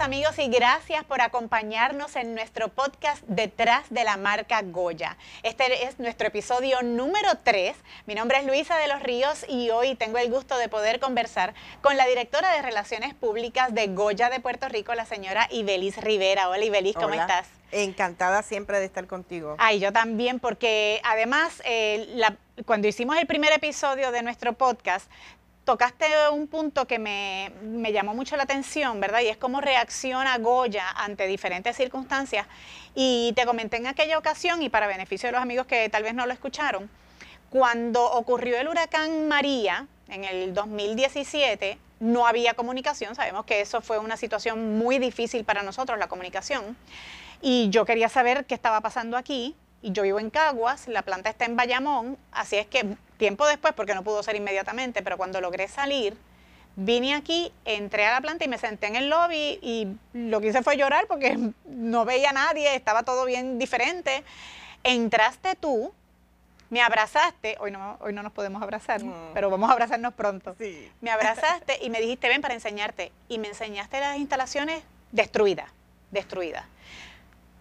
Amigos y gracias por acompañarnos en nuestro podcast Detrás de la marca Goya. Este es nuestro episodio número 3. Mi nombre es Luisa de los Ríos y hoy tengo el gusto de poder conversar con la directora de Relaciones Públicas de Goya de Puerto Rico, la señora Ibelis Rivera. Hola Ibelis, ¿cómo estás? Encantada siempre de estar contigo. Ay, yo también, porque además eh, cuando hicimos el primer episodio de nuestro podcast, tocaste un punto que me, llamó mucho la atención, ¿verdad? Y es cómo reacciona Goya ante diferentes circunstancias. Y te comenté en aquella ocasión, y para beneficio de los amigos que tal vez no lo escucharon, cuando ocurrió el huracán María en el 2017, no había comunicación. Sabemos que eso fue una situación muy difícil para nosotros, la comunicación. Y yo quería saber qué estaba pasando aquí. Y yo vivo en Caguas, la planta está en Bayamón, así es que Tiempo después, porque no pudo ser inmediatamente, pero cuando logré salir, vine aquí, entré a la planta y me senté en el lobby y lo que hice fue llorar porque no veía a nadie, estaba todo bien diferente. Entraste tú, me abrazaste, hoy no, hoy no nos podemos abrazar, pero vamos a abrazarnos pronto. Sí. Me abrazaste y me dijiste, ven para enseñarte. Y me enseñaste las instalaciones destruidas, destruidas.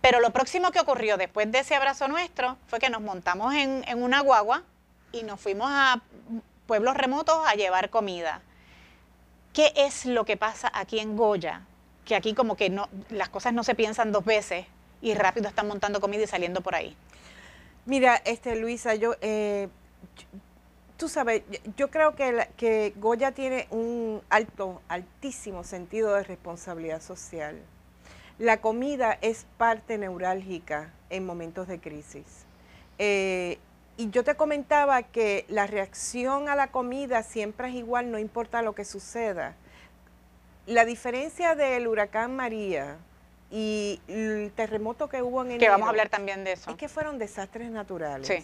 Pero lo próximo que ocurrió después de ese abrazo nuestro fue que nos montamos en, una guagua y nos fuimos a pueblos remotos a llevar comida. ¿Qué es lo que pasa aquí en Goya? Que aquí como que no, las cosas no se piensan dos veces y rápido están montando comida y saliendo por ahí. Mira, este Luisa, yo, eh, tú sabes, yo creo que, que Goya tiene un alto, altísimo sentido de responsabilidad social. La comida es parte neurálgica en momentos de crisis. Eh, y yo te comentaba que la reacción a la comida siempre es igual, no importa lo que suceda. La diferencia del huracán María y el terremoto que hubo en enero... Que vamos a hablar también de eso. Es que fueron desastres naturales. Sí.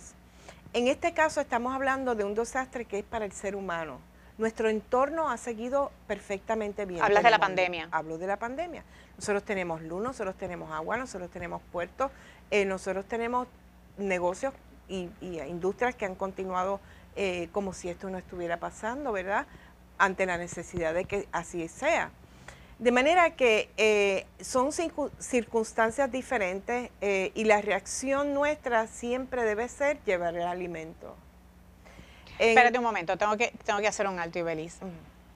En este caso estamos hablando de un desastre que es para el ser humano. Nuestro entorno ha seguido perfectamente bien. Hablas de la pandemia. Hablo de la pandemia. Nosotros tenemos luz, nosotros tenemos agua, nosotros tenemos puertos, eh, nosotros tenemos negocios y, industrias que han continuado eh, como si esto no estuviera pasando, ¿verdad? Ante la necesidad de que así sea. De manera que eh, son circunstancias diferentes eh, y la reacción nuestra siempre debe ser llevar el alimento. Espérate un momento, tengo que, tengo que hacer un alto y beliz.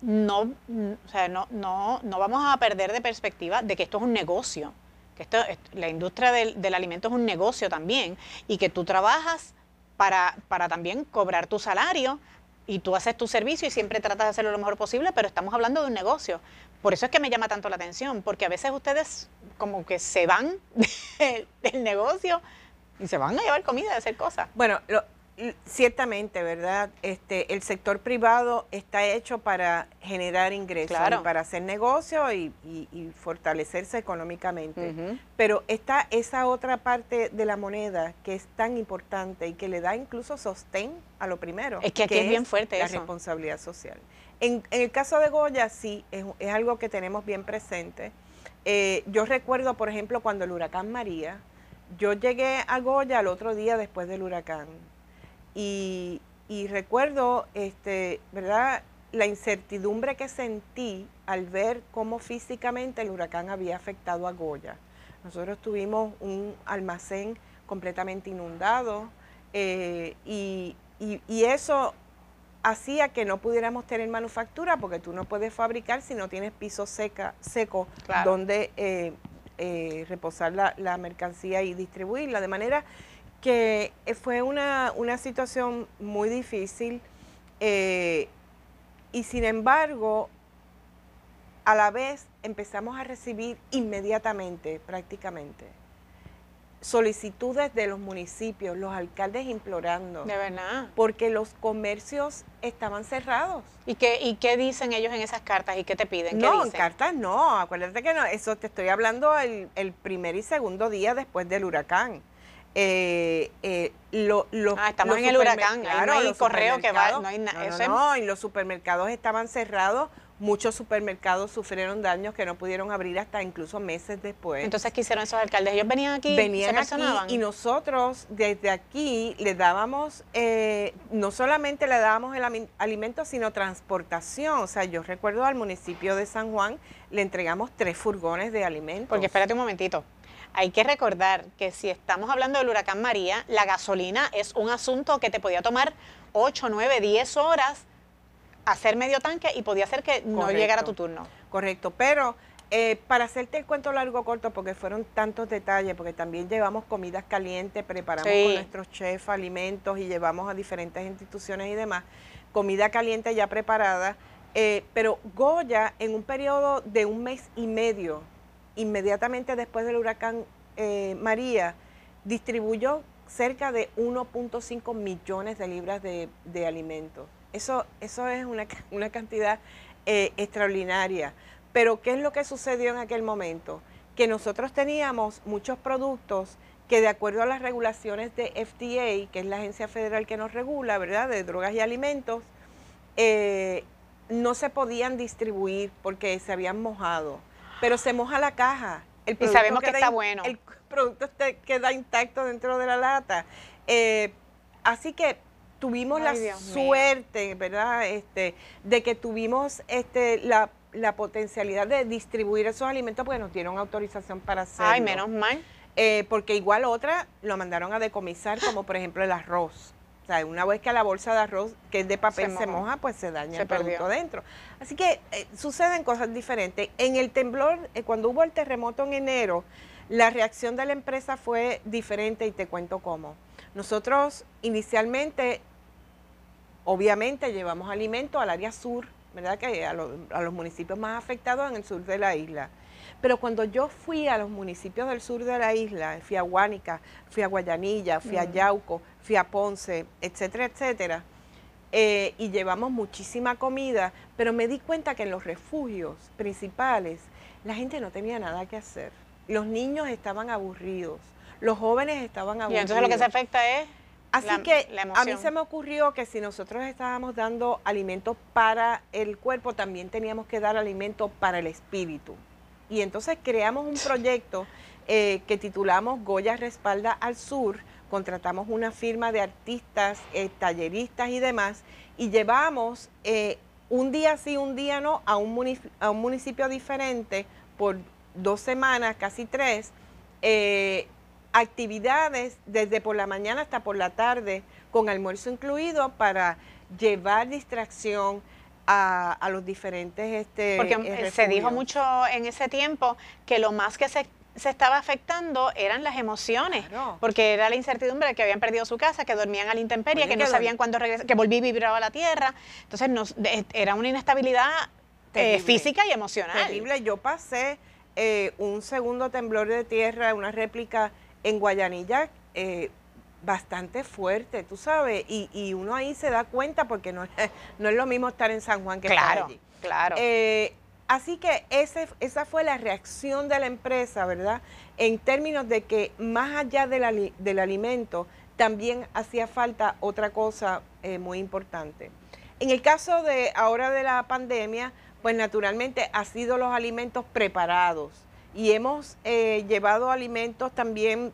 No, o sea, no, no, no vamos a perder de perspectiva de que esto es un negocio que esto, la industria del, alimento es un negocio también y que tú trabajas para, para también cobrar tu salario y tú haces tu servicio y siempre tratas de hacerlo lo mejor posible, pero estamos hablando de un negocio. Por eso es que me llama tanto la atención, porque a veces ustedes como que se van del negocio y se van a llevar comida a hacer cosas. Bueno, lo, Ciertamente, ¿verdad? Este, el sector privado está hecho para generar ingresos para hacer negocio y, fortalecerse económicamente. Pero está esa otra parte de la moneda que es tan importante y que le da incluso sostén a lo primero. Es que aquí es bien fuerte la responsabilidad social. En, el caso de Goya, sí, es, algo que tenemos bien presente. Eh, yo recuerdo, por ejemplo, cuando el huracán María, yo llegué a Goya el otro día después del huracán y, recuerdo, este, ¿verdad? La incertidumbre que sentí al ver cómo físicamente el huracán había afectado a Goya. Nosotros tuvimos un almacén completamente inundado eh, y, eso hacía que no pudiéramos tener manufactura porque tú no puedes fabricar si no tienes piso seca, seco donde eh, eh, reposar la, la, mercancía y distribuirla. De manera que eh, fue una, situación muy difícil eh, y sin embargo, a la vez empezamos a recibir inmediatamente, prácticamente, solicitudes de los municipios, los alcaldes implorando. De verdad. Porque los comercios estaban cerrados. ¿Y qué, y qué dicen ellos en esas cartas y qué te piden? no, en cartas no, acuérdate que no, eso te estoy hablando el, el primer y segundo día después del huracán. Eh, eh, lo, ah, estamos en el huracán, claro, no hay correo que va, no hay nada. No, no, y los supermercados estaban cerrados Muchos supermercados sufrieron daños que no pudieron abrir hasta incluso meses después. Entonces, ¿qué hicieron esos alcaldes? Ellos venían aquí, venían aquí y nosotros desde aquí le dábamos, eh, no solamente le dábamos el alimento, sino transportación. O sea, yo recuerdo al municipio de San Juan, le entregamos tres furgones de alimentos. Porque espérate un momentito. Hay que recordar que si estamos hablando del huracán María, la gasolina es un asunto que te podía tomar 8, 9, 10 horas hacer medio tanque y podía ser que no llegara tu turno. Correcto, pero eh, para hacerte el cuento largo corto, porque fueron tantos detalles, porque también llevamos comidas calientes, preparamos con nuestros chefs alimentos y llevamos a diferentes instituciones y demás, comida caliente ya preparada, eh, pero Goya en un periodo de un mes y medio, inmediatamente después del huracán eh, María, distribuyó cerca de 1.5 millones de libras de alimentos. Eso, eso es una, una cantidad eh, extraordinaria. Pero ¿qué es lo que sucedió en aquel momento? Que nosotros teníamos muchos productos que de acuerdo a las regulaciones de FDA, que es la agencia federal que nos regula, ¿verdad?, de drogas y alimentos, eh, no se podían distribuir porque se habían mojado. Pero se moja la caja. El y sabemos que está bueno. El producto queda intacto dentro de la lata. Eh, así que tuvimos la suerte, ¿verdad? Este, de que tuvimos este, la, potencialidad de distribuir esos alimentos porque nos dieron autorización para hacerlo. Ay, menos mal. Eh, porque igual otra lo mandaron a decomisar, como por ejemplo el arroz. O sea, una vez que la bolsa de arroz, que es de papel, se, moja, pues se daña el producto dentro. Así que eh, suceden cosas diferentes. En el temblor, eh, cuando hubo el terremoto en enero, la reacción de la empresa fue diferente y te cuento cómo. Nosotros inicialmente, obviamente, llevamos alimento al área sur, ¿verdad? Que a, los municipios más afectados en el sur de la isla. Pero cuando yo fui a los municipios del sur de la isla, fui a Guánica, fui a Guayanilla, fui a. Yauco, fui a Ponce, etcétera, etcétera, eh, y llevamos muchísima comida, pero me di cuenta que en los refugios principales la gente no tenía nada que hacer. Los niños estaban aburridos los jóvenes estaban aburridos. Y entonces lo que se afecta es Así que a mí se me ocurrió que si nosotros estábamos dando alimentos para el cuerpo, también teníamos que dar alimento para el espíritu. Y entonces creamos un proyecto eh, que titulamos Goya Respalda al Sur, contratamos una firma de artistas, eh, talleristas y demás, y llevamos eh, un día sí, un día no, a un, municipio, a un municipio diferente por dos semanas, casi tres, actividades desde por la mañana hasta por la tarde, con almuerzo incluido, para llevar distracción a, los diferentes... Este, Porque eh, se dijo mucho en ese tiempo que lo más que se, estaba afectando eran las emociones, porque era la incertidumbre de que habían perdido su casa, que dormían a la intemperie, que, no sabían cuándo regresar, que volví y vibraba la tierra. Entonces nos, era una inestabilidad eh, física y emocional. Terrible. Yo pasé eh, un segundo temblor de tierra, una réplica en Guayanilla eh, bastante fuerte, tú sabes, y, y, uno ahí se da cuenta porque no, no es lo mismo estar en San Juan que claro, estar allí. Claro. Eh, así que ese, esa fue la reacción de la empresa, ¿verdad? En términos de que más allá del, del alimento, también hacía falta otra cosa eh, muy importante. En el caso de ahora de la pandemia, pues naturalmente ha sido los alimentos preparados y hemos eh, llevado alimentos también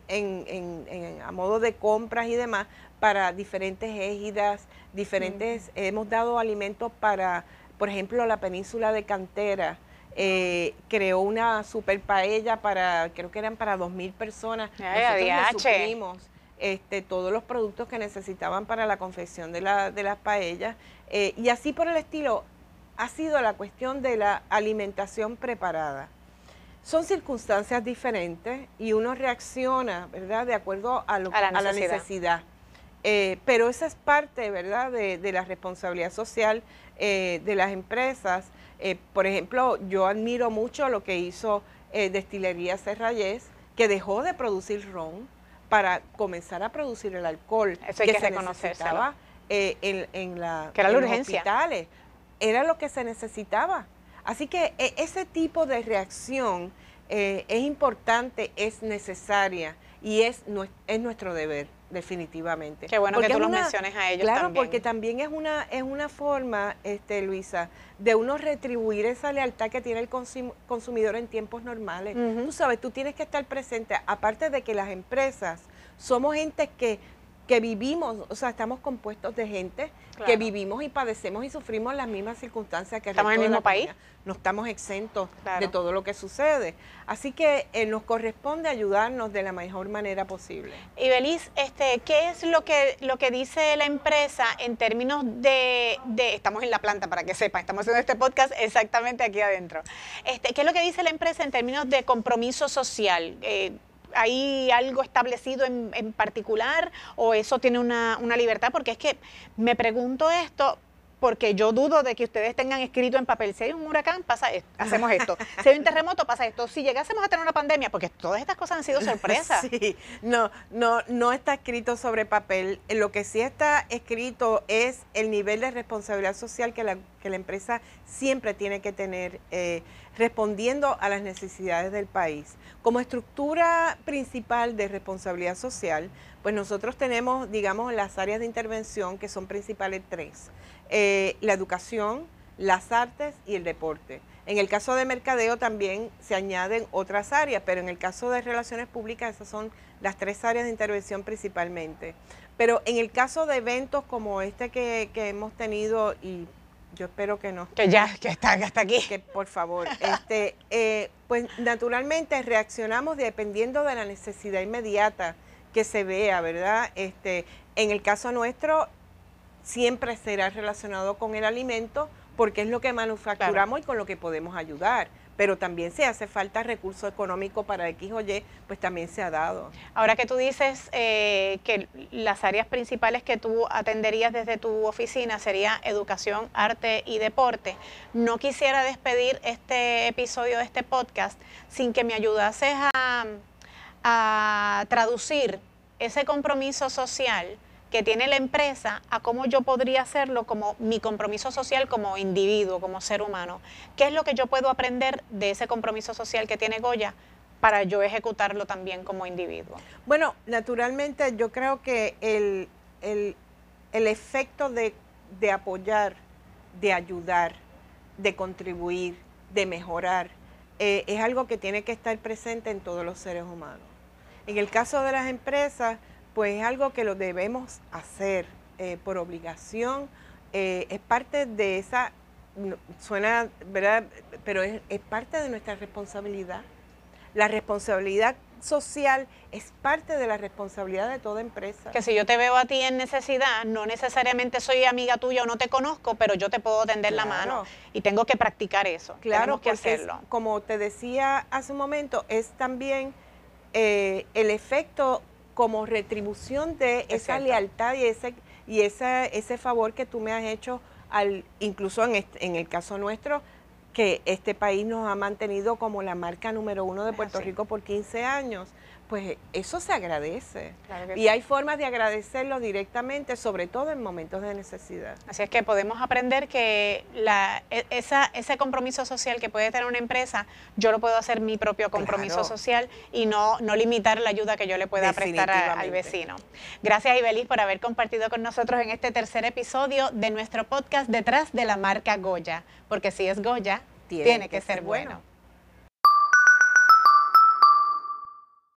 a modo de compras y demás para diferentes égidas, diferentes, hemos dado alimentos para, por ejemplo, la península de Cantera, eh, creó una super paella para, creo que eran para dos mil personas. Nosotros este, todos los productos que necesitaban para la confección de, la, de las paellas. Eh, y así por el estilo, ha sido la cuestión de la alimentación preparada. Son circunstancias diferentes y uno reacciona, ¿verdad?, de acuerdo a, lo, a, la, necesidad. Eh, pero esa es parte, ¿verdad?, de, la responsabilidad social eh, de las empresas. Eh, por ejemplo, yo admiro mucho lo que hizo Destilería Serrayés, que dejó de producir ron para comenzar a producir el alcohol Eso hay que, se necesitaba en, en, la, que era la urgencia. hospitales. Era lo que se necesitaba. Así que e, ese tipo de reacción eh, es importante, es necesaria y es, es nuestro deber definitivamente. Qué bueno que tú los menciones a ellos claro, porque también es una, es una forma, este, Luisa, de uno retribuir esa lealtad que tiene el consumidor en tiempos normales. Tú sabes, tú tienes que estar presente, aparte de que las empresas somos gente que que vivimos, o sea, estamos compuestos de gente que vivimos y padecemos y sufrimos las mismas circunstancias que estamos en el mismo país. No estamos exentos de todo lo que sucede. Así que eh, nos corresponde ayudarnos de la mejor manera posible. Y Belis, este, ¿qué es lo que lo que dice la empresa en términos de, de, estamos en la planta para que sepan, estamos haciendo este podcast exactamente aquí adentro. Este, ¿qué es lo que dice la empresa en términos de compromiso social? Eh, ¿Hay algo establecido en, particular o eso tiene una, libertad? Porque es que me pregunto esto porque yo dudo de que ustedes tengan escrito en papel, si hay un huracán, pasa esto, hacemos esto, si hay un terremoto, pasa esto, si llegásemos a tener una pandemia, porque todas estas cosas han sido sorpresas. Sí, no, no, no está escrito sobre papel, lo que sí está escrito es el nivel de responsabilidad social que la, que la empresa siempre tiene que tener. Eh, respondiendo a las necesidades del país. Como estructura principal de responsabilidad social, pues nosotros tenemos, digamos, las áreas de intervención que son principales tres. Eh, la educación, las artes y el deporte. En el caso de mercadeo también se añaden otras áreas, pero en el caso de relaciones públicas esas son las tres áreas de intervención principalmente. Pero en el caso de eventos como este que, que hemos tenido y yo espero que no. Que ya, que está, hasta aquí. Que por favor. este, eh, pues naturalmente reaccionamos dependiendo de la necesidad inmediata que se vea, ¿verdad? Este, en el caso nuestro, siempre será relacionado con el alimento porque es lo que manufacturamos y con lo que podemos ayudar pero también si hace falta recurso económico para X o Y, pues también se ha dado. Ahora que tú dices eh, que las áreas principales que tú atenderías desde tu oficina sería educación, arte y deporte, no quisiera despedir este episodio de este podcast sin que me ayudases a, a traducir ese compromiso social que tiene la empresa a cómo yo podría hacerlo como mi compromiso social como individuo, como ser humano. ¿Qué es lo que yo puedo aprender de ese compromiso social que tiene Goya para yo ejecutarlo también como individuo? Bueno, naturalmente yo creo que el, efecto de, apoyar, de ayudar, de contribuir, de mejorar, eh, es algo que tiene que estar presente en todos los seres humanos. En el caso de las empresas, pues es algo que lo debemos hacer eh, por obligación. Eh, es parte de esa, suena, ¿verdad? Pero es, parte de nuestra responsabilidad. La responsabilidad social es parte de la responsabilidad de toda empresa. Que si yo te veo a ti en necesidad, no necesariamente soy amiga tuya o no te conozco, pero yo te puedo tender la mano y tengo que practicar eso. Claro, que hacerlo. como te decía hace un momento, es también eh, el efecto como retribución de esa lealtad y ese y esa, ese favor que tú me has hecho al incluso en, en el caso nuestro que este país nos ha mantenido como la marca número uno de Puerto Rico por 15 años pues eso se agradece. y hay formas de agradecerlo directamente, sobre todo en momentos de necesidad. Así es que podemos aprender que la, e, esa, ese compromiso social que puede tener una empresa, yo lo puedo hacer mi propio compromiso social y no, no limitar la ayuda que yo le pueda prestar al vecino. Gracias, Ibelis, por haber compartido con nosotros en este tercer episodio de nuestro podcast Detrás de la marca Goya, porque si es Goya, tiene, que, ser, bueno.